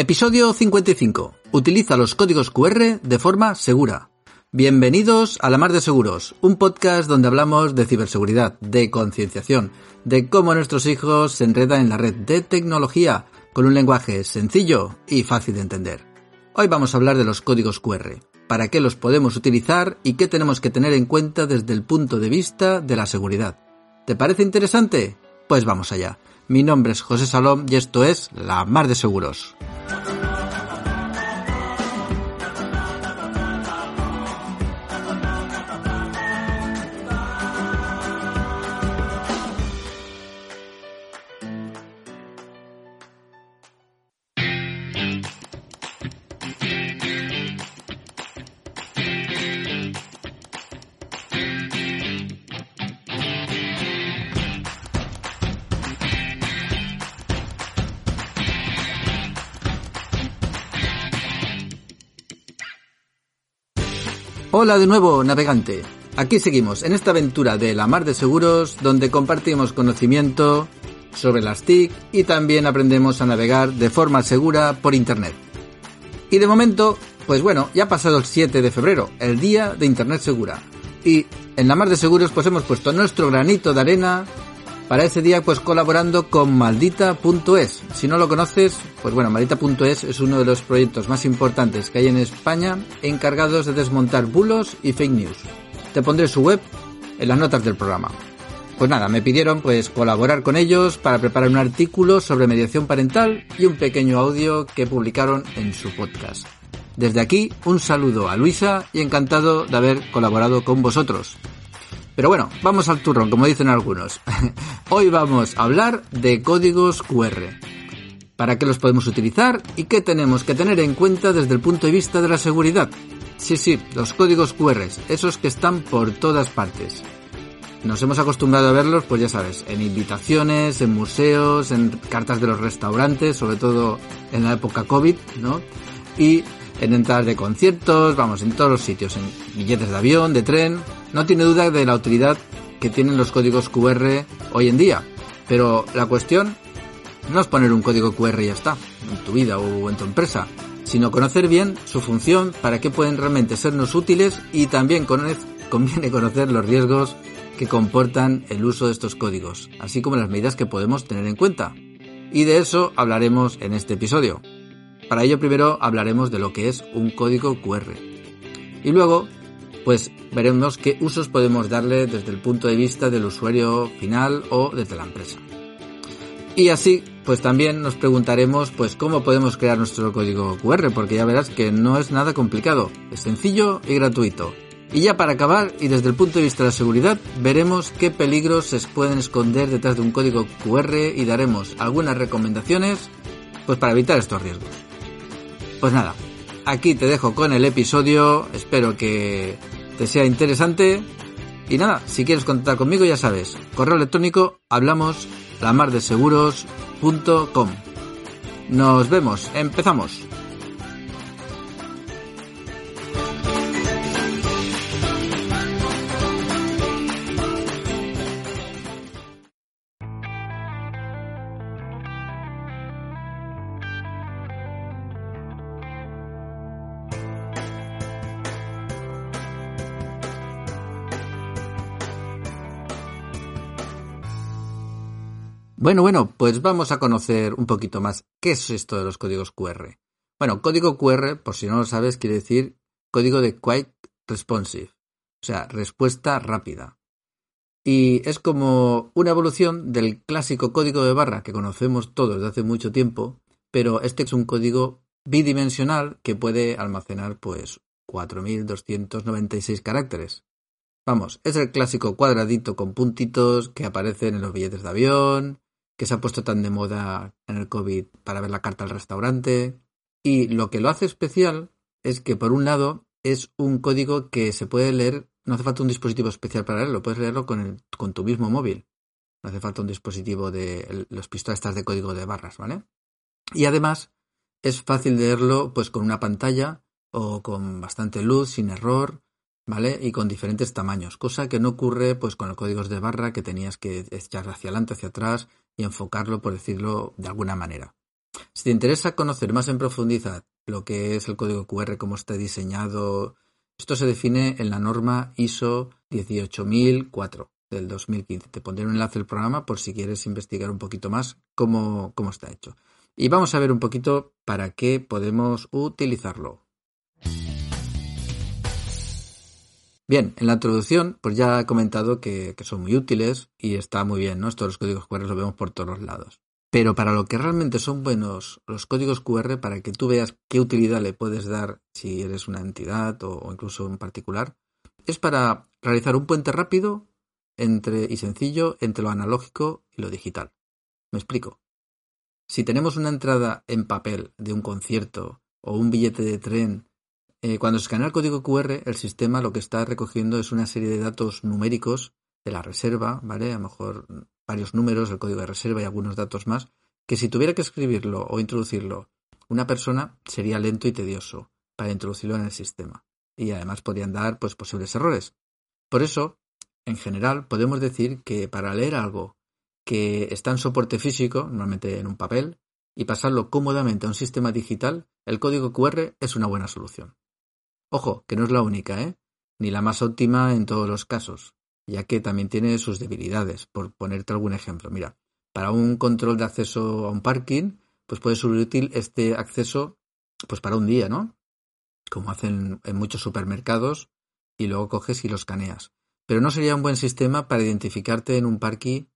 Episodio 55. Utiliza los códigos QR de forma segura. Bienvenidos a La Mar de Seguros, un podcast donde hablamos de ciberseguridad, de concienciación, de cómo nuestros hijos se enredan en la red de tecnología con un lenguaje sencillo y fácil de entender. Hoy vamos a hablar de los códigos QR, para qué los podemos utilizar y qué tenemos que tener en cuenta desde el punto de vista de la seguridad. ¿Te parece interesante? Pues vamos allá. Mi nombre es José Salom y esto es La Mar de Seguros. Hola de nuevo, navegante. Aquí seguimos en esta aventura de la mar de seguros donde compartimos conocimiento sobre las TIC y también aprendemos a navegar de forma segura por Internet. Y de momento, pues bueno, ya ha pasado el 7 de febrero, el día de Internet segura. Y en la mar de seguros pues hemos puesto nuestro granito de arena para ese día pues colaborando con maldita.es. Si no lo conoces, pues bueno, maldita.es es uno de los proyectos más importantes que hay en España encargados de desmontar bulos y fake news. Te pondré su web en las notas del programa. Pues nada, me pidieron pues colaborar con ellos para preparar un artículo sobre mediación parental y un pequeño audio que publicaron en su podcast. Desde aquí, un saludo a Luisa y encantado de haber colaborado con vosotros. Pero bueno, vamos al turrón, como dicen algunos. Hoy vamos a hablar de códigos QR. ¿Para qué los podemos utilizar y qué tenemos que tener en cuenta desde el punto de vista de la seguridad? Sí, sí, los códigos QR, esos que están por todas partes. Nos hemos acostumbrado a verlos, pues ya sabes, en invitaciones, en museos, en cartas de los restaurantes, sobre todo en la época COVID, ¿no? Y en entradas de conciertos, vamos, en todos los sitios, en billetes de avión, de tren. No tiene duda de la utilidad que tienen los códigos QR hoy en día. Pero la cuestión no es poner un código QR y ya está, en tu vida o en tu empresa, sino conocer bien su función, para qué pueden realmente sernos útiles y también conviene conocer los riesgos que comportan el uso de estos códigos, así como las medidas que podemos tener en cuenta. Y de eso hablaremos en este episodio. Para ello primero hablaremos de lo que es un código QR. Y luego, pues veremos qué usos podemos darle desde el punto de vista del usuario final o desde la empresa. Y así, pues también nos preguntaremos pues cómo podemos crear nuestro código QR, porque ya verás que no es nada complicado, es sencillo y gratuito. Y ya para acabar, y desde el punto de vista de la seguridad, veremos qué peligros se pueden esconder detrás de un código QR y daremos algunas recomendaciones pues para evitar estos riesgos. Pues nada, aquí te dejo con el episodio, espero que te sea interesante. Y nada, si quieres contactar conmigo ya sabes, correo electrónico hablamos lamardeseguros.com. Nos vemos, empezamos. Bueno, bueno, pues vamos a conocer un poquito más qué es esto de los códigos QR. Bueno, código QR, por si no lo sabes, quiere decir código de Quick Responsive, o sea, respuesta rápida. Y es como una evolución del clásico código de barra que conocemos todos desde hace mucho tiempo, pero este es un código bidimensional que puede almacenar pues 4296 caracteres. Vamos, es el clásico cuadradito con puntitos que aparecen en los billetes de avión, que se ha puesto tan de moda en el COVID para ver la carta al restaurante. Y lo que lo hace especial es que, por un lado, es un código que se puede leer, no hace falta un dispositivo especial para leerlo, puedes leerlo con, el, con tu mismo móvil. No hace falta un dispositivo de los pistolas de código de barras, ¿vale? Y además es fácil leerlo pues con una pantalla o con bastante luz, sin error, ¿vale? Y con diferentes tamaños, cosa que no ocurre pues con los códigos de barra que tenías que echar hacia adelante, hacia atrás y enfocarlo, por decirlo de alguna manera. Si te interesa conocer más en profundidad lo que es el código QR, cómo está diseñado, esto se define en la norma ISO 18004 del 2015. Te pondré un enlace al programa por si quieres investigar un poquito más cómo, cómo está hecho. Y vamos a ver un poquito para qué podemos utilizarlo. Bien, en la introducción, pues ya he comentado que, son muy útiles y está muy bien, ¿no? Estos códigos QR los vemos por todos los lados. Pero para lo que realmente son buenos los códigos QR, para que tú veas qué utilidad le puedes dar si eres una entidad o, o incluso un particular, es para realizar un puente rápido entre, y sencillo entre lo analógico y lo digital. Me explico. Si tenemos una entrada en papel de un concierto o un billete de tren eh, cuando se escanea el código QR, el sistema lo que está recogiendo es una serie de datos numéricos de la reserva, ¿vale? A lo mejor varios números, el código de reserva y algunos datos más, que si tuviera que escribirlo o introducirlo una persona sería lento y tedioso para introducirlo en el sistema. Y además podrían dar pues, posibles errores. Por eso, en general, podemos decir que para leer algo que está en soporte físico, normalmente en un papel, y pasarlo cómodamente a un sistema digital, el código QR es una buena solución. Ojo, que no es la única, ¿eh? Ni la más óptima en todos los casos, ya que también tiene sus debilidades. Por ponerte algún ejemplo, mira, para un control de acceso a un parking, pues puede ser útil este acceso, pues para un día, ¿no? Como hacen en muchos supermercados, y luego coges y lo escaneas. Pero no sería un buen sistema para identificarte en un parking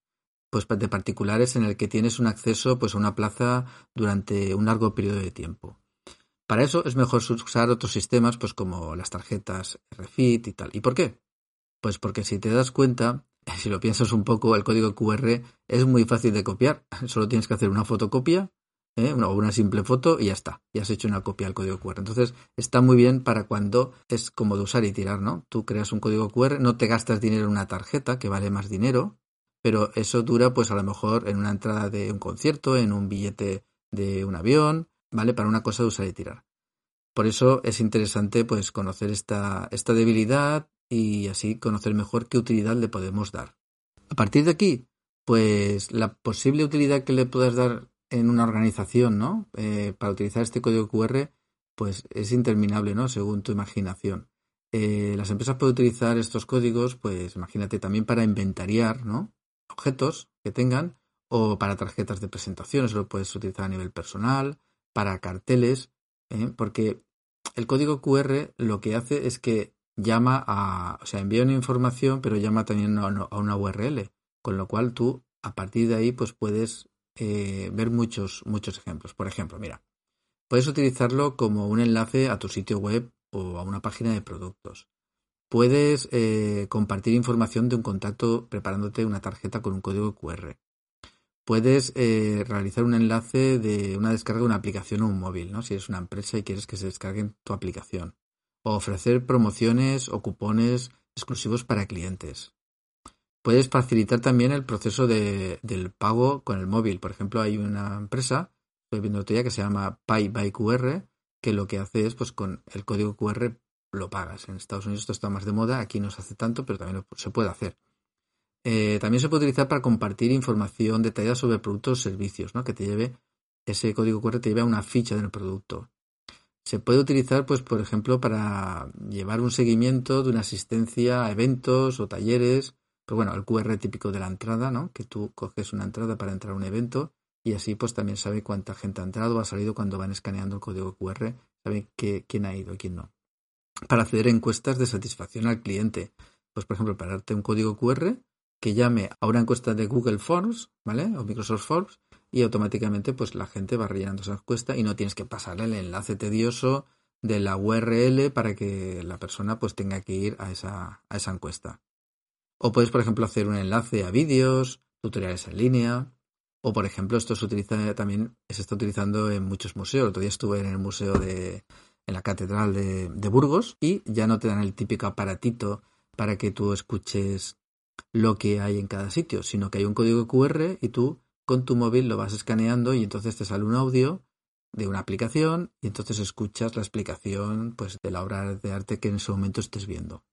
pues de particulares en el que tienes un acceso pues a una plaza durante un largo periodo de tiempo. Para eso es mejor usar otros sistemas, pues como las tarjetas RFID y tal. ¿Y por qué? Pues porque si te das cuenta, si lo piensas un poco, el código QR es muy fácil de copiar. Solo tienes que hacer una fotocopia ¿eh? o una simple foto y ya está. Ya has hecho una copia del código QR. Entonces está muy bien para cuando es como de usar y tirar, ¿no? Tú creas un código QR, no te gastas dinero en una tarjeta que vale más dinero, pero eso dura pues a lo mejor en una entrada de un concierto, en un billete de un avión, ¿vale? Para una cosa de usar y tirar. Por eso es interesante pues conocer esta, esta debilidad y así conocer mejor qué utilidad le podemos dar. A partir de aquí, pues la posible utilidad que le puedas dar en una organización, ¿no? Eh, para utilizar este código QR, pues es interminable, ¿no? Según tu imaginación. Eh, las empresas pueden utilizar estos códigos, pues imagínate también para inventariar, ¿no? Objetos que tengan o para tarjetas de presentación, eso lo puedes utilizar a nivel personal, para carteles, ¿eh? porque el código QR lo que hace es que llama a, o sea, envía una información, pero llama también a, una URL, con lo cual tú a partir de ahí pues puedes eh, ver muchos, muchos ejemplos. Por ejemplo, mira, puedes utilizarlo como un enlace a tu sitio web o a una página de productos. Puedes eh, compartir información de un contacto preparándote una tarjeta con un código QR puedes eh, realizar un enlace de una descarga de una aplicación o un móvil, ¿no? Si eres una empresa y quieres que se descargue tu aplicación. O ofrecer promociones o cupones exclusivos para clientes. Puedes facilitar también el proceso de, del pago con el móvil. Por ejemplo, hay una empresa, estoy viendo ya, que se llama Pay by QR, que lo que hace es, pues con el código QR lo pagas. En Estados Unidos esto está más de moda, aquí no se hace tanto, pero también se puede hacer. Eh, también se puede utilizar para compartir información detallada sobre productos o servicios, ¿no? Que te lleve, ese código QR te lleve a una ficha del producto. Se puede utilizar, pues, por ejemplo, para llevar un seguimiento de una asistencia a eventos o talleres. Pues bueno, el QR típico de la entrada, ¿no? Que tú coges una entrada para entrar a un evento y así pues también sabe cuánta gente ha entrado o ha salido cuando van escaneando el código QR, sabe quién ha ido y quién no. Para hacer encuestas de satisfacción al cliente, pues por ejemplo, para darte un código QR, que llame a una encuesta de Google Forms, ¿vale? O Microsoft Forms y automáticamente pues la gente va rellenando esa encuesta y no tienes que pasarle el enlace tedioso de la URL para que la persona pues tenga que ir a esa, a esa encuesta. O puedes, por ejemplo, hacer un enlace a vídeos, tutoriales en línea, o por ejemplo, esto se utiliza también, se está utilizando en muchos museos. El otro día estuve en el museo de, en la catedral de, de Burgos y ya no te dan el típico aparatito para que tú escuches lo que hay en cada sitio, sino que hay un código QR y tú con tu móvil lo vas escaneando y entonces te sale un audio de una aplicación y entonces escuchas la explicación pues de la obra de arte que en ese momento estés viendo.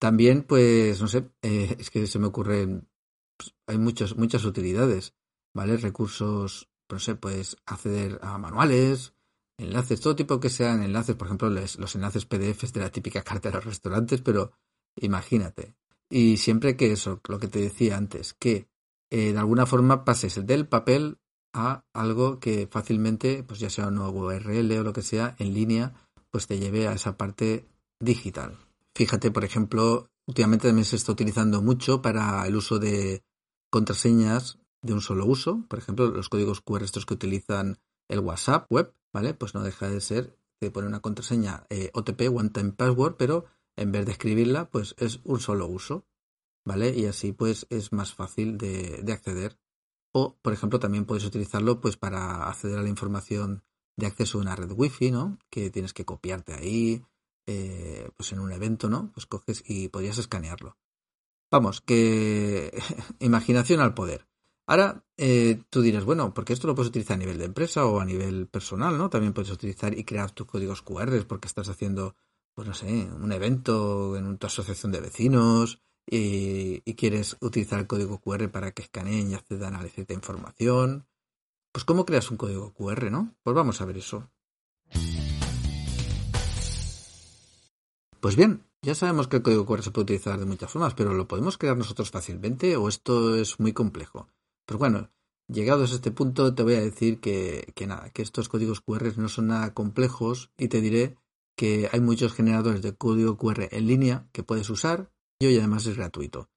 También, pues, no sé, eh, es que se me ocurren, pues, hay muchas, muchas utilidades, ¿vale? Recursos pues no sé, puedes acceder a manuales, enlaces, todo tipo que sean enlaces, por ejemplo, los enlaces PDFs de la típica carta de los restaurantes, pero imagínate. Y siempre que eso, lo que te decía antes, que eh, de alguna forma pases del papel a algo que fácilmente, pues ya sea un nuevo URL o lo que sea, en línea, pues te lleve a esa parte digital. Fíjate, por ejemplo, últimamente también se está utilizando mucho para el uso de contraseñas de un solo uso. Por ejemplo, los códigos QR estos que utilizan el WhatsApp web, ¿vale? Pues no deja de ser de poner una contraseña eh, OTP, One Time Password, pero en vez de escribirla, pues es un solo uso, ¿vale? Y así pues es más fácil de, de acceder. O, por ejemplo, también puedes utilizarlo pues para acceder a la información de acceso a una red wifi, ¿no? Que tienes que copiarte ahí, eh, pues en un evento, ¿no? Pues coges y podrías escanearlo. Vamos, que imaginación al poder. Ahora eh, tú dirás, bueno, porque esto lo puedes utilizar a nivel de empresa o a nivel personal, ¿no? También puedes utilizar y crear tus códigos QR porque estás haciendo, pues no sé, un evento en tu asociación de vecinos y, quieres utilizar el código QR para que escaneen y accedan a cierta información. Pues ¿cómo creas un código QR, no? Pues vamos a ver eso. Pues bien, ya sabemos que el código QR se puede utilizar de muchas formas, pero ¿lo podemos crear nosotros fácilmente o esto es muy complejo? Pues bueno, llegados a este punto te voy a decir que nada, que estos códigos QR no son nada complejos y te diré que hay muchos generadores de código QR en línea que puedes usar y además es gratuito.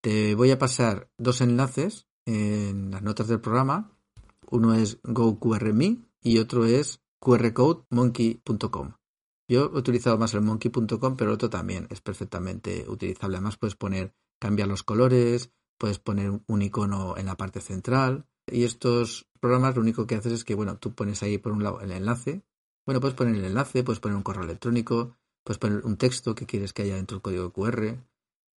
Te voy a pasar dos enlaces en las notas del programa. Uno es GoQRMe y otro es qrcodemonkey.com. Yo he utilizado más el monkey.com, pero el otro también es perfectamente utilizable. Además, puedes poner, cambiar los colores, puedes poner un icono en la parte central. Y estos programas lo único que haces es que, bueno, tú pones ahí por un lado el enlace. Bueno, puedes poner el enlace, puedes poner un correo electrónico, puedes poner un texto que quieres que haya dentro del código QR,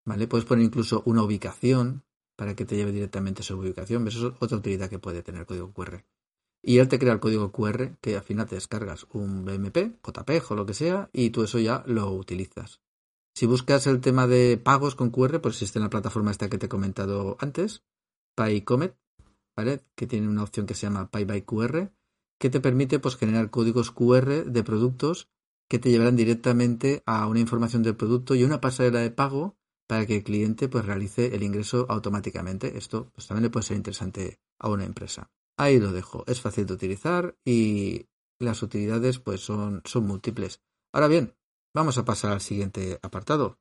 ¿vale? Puedes poner incluso una ubicación para que te lleve directamente a su ubicación. Eso es otra utilidad que puede tener el código QR y él te crea el código QR que al final te descargas un BMP, JPEG o lo que sea y tú eso ya lo utilizas. Si buscas el tema de pagos con QR, pues existe en la plataforma esta que te he comentado antes, PyComet, ¿vale? Que tiene una opción que se llama Pay by QR, que te permite pues generar códigos QR de productos que te llevarán directamente a una información del producto y una pasarela de pago para que el cliente pues realice el ingreso automáticamente. Esto pues también le puede ser interesante a una empresa. Ahí lo dejo. Es fácil de utilizar y las utilidades pues son, son múltiples. Ahora bien, vamos a pasar al siguiente apartado.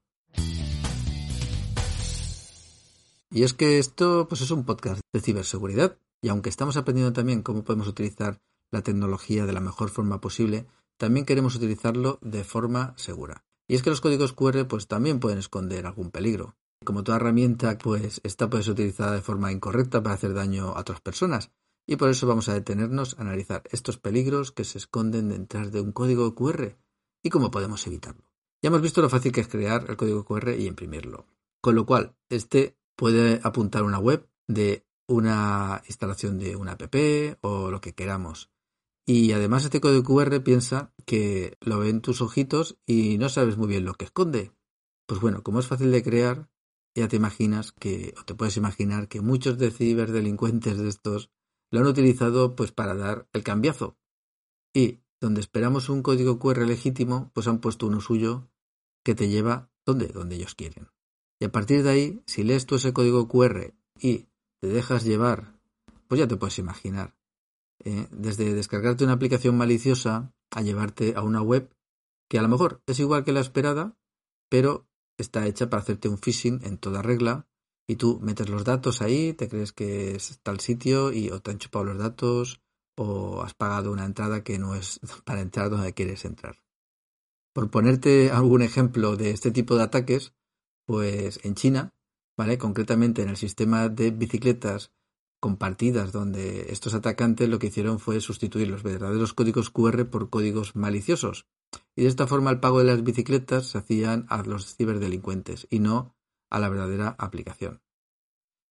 Y es que esto pues es un podcast de ciberseguridad y aunque estamos aprendiendo también cómo podemos utilizar la tecnología de la mejor forma posible, también queremos utilizarlo de forma segura. Y es que los códigos QR pues también pueden esconder algún peligro. Como toda herramienta, pues esta puede ser utilizada de forma incorrecta para hacer daño a otras personas. Y por eso vamos a detenernos a analizar estos peligros que se esconden detrás de un código QR y cómo podemos evitarlo. Ya hemos visto lo fácil que es crear el código QR y imprimirlo. Con lo cual, este puede apuntar una web de una instalación de una app o lo que queramos. Y además este código QR piensa que lo ven tus ojitos y no sabes muy bien lo que esconde. Pues bueno, como es fácil de crear, ya te imaginas que, o te puedes imaginar que muchos de ciberdelincuentes de estos lo han utilizado pues para dar el cambiazo. Y donde esperamos un código QR legítimo, pues han puesto uno suyo que te lleva donde, donde ellos quieren. Y a partir de ahí, si lees tú ese código QR y te dejas llevar, pues ya te puedes imaginar. ¿Eh? desde descargarte una aplicación maliciosa a llevarte a una web que a lo mejor es igual que la esperada, pero está hecha para hacerte un phishing en toda regla y tú metes los datos ahí, te crees que es tal sitio y o te han chupado los datos o has pagado una entrada que no es para entrar donde quieres entrar. Por ponerte algún ejemplo de este tipo de ataques, pues en China, ¿vale? Concretamente en el sistema de bicicletas compartidas donde estos atacantes lo que hicieron fue sustituir los verdaderos códigos QR por códigos maliciosos. Y de esta forma el pago de las bicicletas se hacían a los ciberdelincuentes y no a la verdadera aplicación.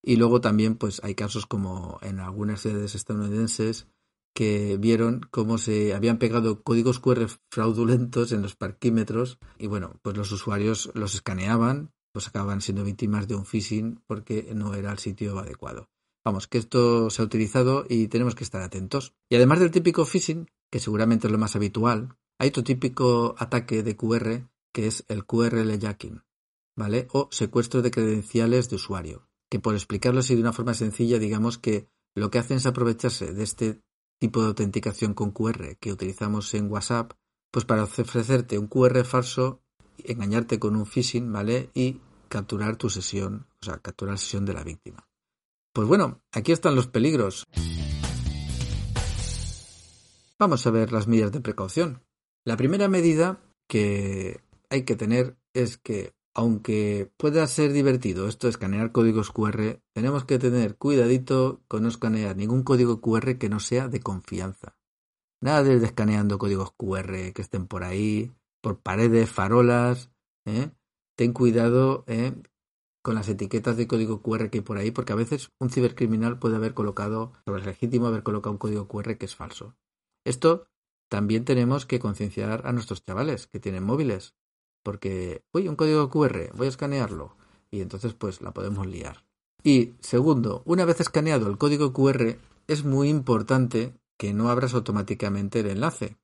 Y luego también pues hay casos como en algunas sedes estadounidenses que vieron cómo se habían pegado códigos QR fraudulentos en los parquímetros y bueno, pues los usuarios los escaneaban, pues acababan siendo víctimas de un phishing porque no era el sitio adecuado. Vamos, que esto se ha utilizado y tenemos que estar atentos. Y además del típico phishing, que seguramente es lo más habitual, hay otro típico ataque de QR que es el QRL jacking, ¿vale? O secuestro de credenciales de usuario. Que por explicarlo así de una forma sencilla, digamos que lo que hacen es aprovecharse de este tipo de autenticación con QR que utilizamos en WhatsApp, pues para ofrecerte un QR falso, engañarte con un phishing, ¿vale? Y capturar tu sesión, o sea, capturar la sesión de la víctima. Pues bueno, aquí están los peligros. Vamos a ver las medidas de precaución. La primera medida que hay que tener es que, aunque pueda ser divertido esto de escanear códigos QR, tenemos que tener cuidadito con no escanear ningún código QR que no sea de confianza. Nada de escaneando códigos QR que estén por ahí, por paredes, farolas. ¿eh? Ten cuidado ¿eh? Con las etiquetas de código QR que hay por ahí, porque a veces un cibercriminal puede haber colocado, sobre legítimo haber colocado un código QR que es falso. Esto también tenemos que concienciar a nuestros chavales que tienen móviles, porque, uy, un código QR, voy a escanearlo, y entonces pues la podemos liar. Y segundo, una vez escaneado el código QR, es muy importante que no abras automáticamente el enlace.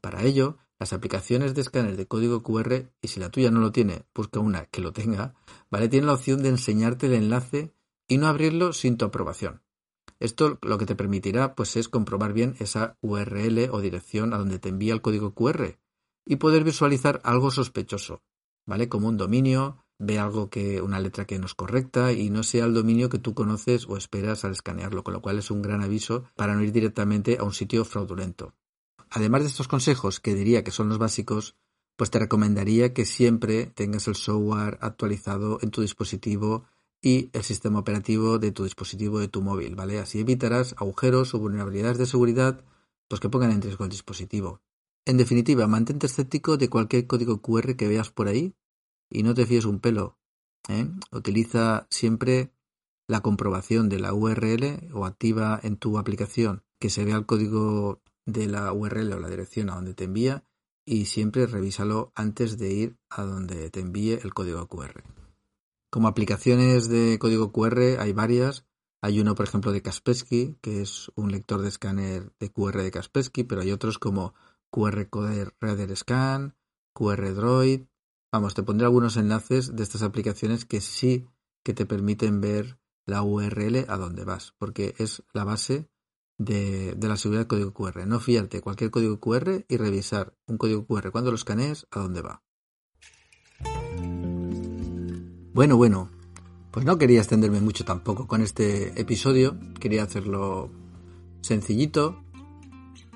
Para ello, las aplicaciones de escáner de código QR, y si la tuya no lo tiene, busca una que lo tenga, ¿vale? Tiene la opción de enseñarte el enlace y no abrirlo sin tu aprobación. Esto lo que te permitirá pues es comprobar bien esa URL o dirección a donde te envía el código QR y poder visualizar algo sospechoso, ¿vale? Como un dominio, ve algo que una letra que no es correcta y no sea el dominio que tú conoces o esperas al escanearlo, con lo cual es un gran aviso para no ir directamente a un sitio fraudulento. Además de estos consejos, que diría que son los básicos, pues te recomendaría que siempre tengas el software actualizado en tu dispositivo y el sistema operativo de tu dispositivo de tu móvil, ¿vale? Así evitarás agujeros o vulnerabilidades de seguridad pues que pongan en riesgo el dispositivo. En definitiva, mantente escéptico de cualquier código QR que veas por ahí y no te fíes un pelo. ¿eh? Utiliza siempre la comprobación de la URL o activa en tu aplicación que se vea el código de la URL o la dirección a donde te envía y siempre revísalo antes de ir a donde te envíe el código QR. Como aplicaciones de código QR hay varias. Hay uno, por ejemplo, de Kaspersky, que es un lector de escáner de QR de Kaspersky, pero hay otros como QR Coder Reader Scan, QR Droid. Vamos, te pondré algunos enlaces de estas aplicaciones que sí que te permiten ver la URL a donde vas, porque es la base de, la seguridad del código QR. No fiarte cualquier código QR y revisar un código QR cuando lo escanees a dónde va. Bueno, bueno, pues no quería extenderme mucho tampoco con este episodio, quería hacerlo sencillito.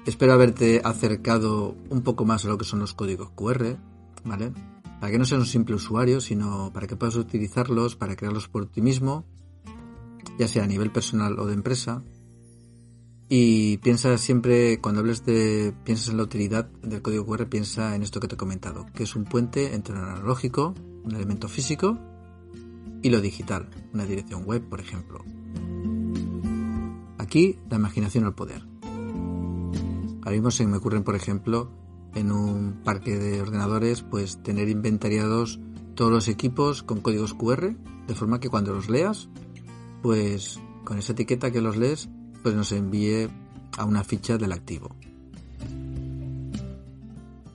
Espero haberte acercado un poco más a lo que son los códigos QR, ¿vale? Para que no seas un simple usuario, sino para que puedas utilizarlos para crearlos por ti mismo, ya sea a nivel personal o de empresa. Y piensa siempre, cuando hables de, piensas en la utilidad del código QR, piensa en esto que te he comentado, que es un puente entre lo analógico, un elemento físico, y lo digital, una dirección web, por ejemplo. Aquí la imaginación al poder. Ahora mismo se me ocurren, por ejemplo, en un parque de ordenadores, pues tener inventariados todos los equipos con códigos QR, de forma que cuando los leas, pues con esa etiqueta que los lees, pues nos envíe a una ficha del activo.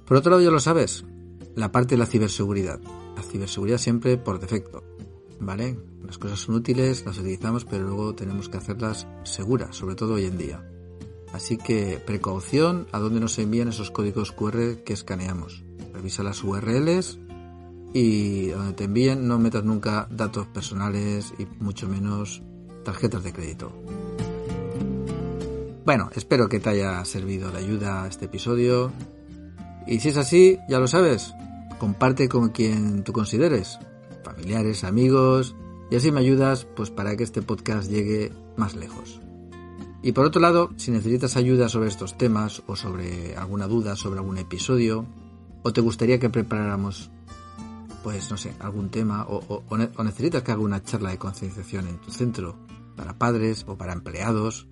Por otro lado, ya lo sabes, la parte de la ciberseguridad. La ciberseguridad siempre por defecto. ¿vale? Las cosas son útiles, las utilizamos, pero luego tenemos que hacerlas seguras, sobre todo hoy en día. Así que precaución a dónde nos envían esos códigos QR que escaneamos. Revisa las URLs y donde te envíen no metas nunca datos personales y mucho menos tarjetas de crédito. Bueno, espero que te haya servido de ayuda este episodio. Y si es así, ya lo sabes, comparte con quien tú consideres familiares, amigos, y así me ayudas pues para que este podcast llegue más lejos. Y por otro lado, si necesitas ayuda sobre estos temas o sobre alguna duda sobre algún episodio, o te gustaría que preparáramos, pues no sé, algún tema, o, necesitas que haga una charla de concienciación en tu centro para padres o para empleados,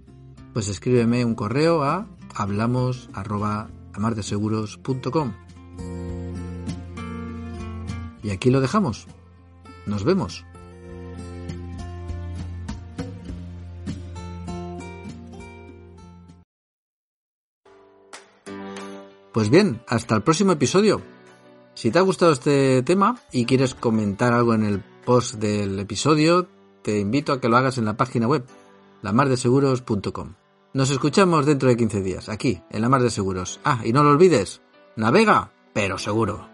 pues escríbeme un correo a hablamos.amarteseguros.com. Y aquí lo dejamos. Nos vemos. Pues bien, hasta el próximo episodio. Si te ha gustado este tema y quieres comentar algo en el post del episodio, te invito a que lo hagas en la página web, lamardeseguros.com. Nos escuchamos dentro de 15 días, aquí, en La Mar de Seguros. Ah, y no lo olvides, navega, pero seguro.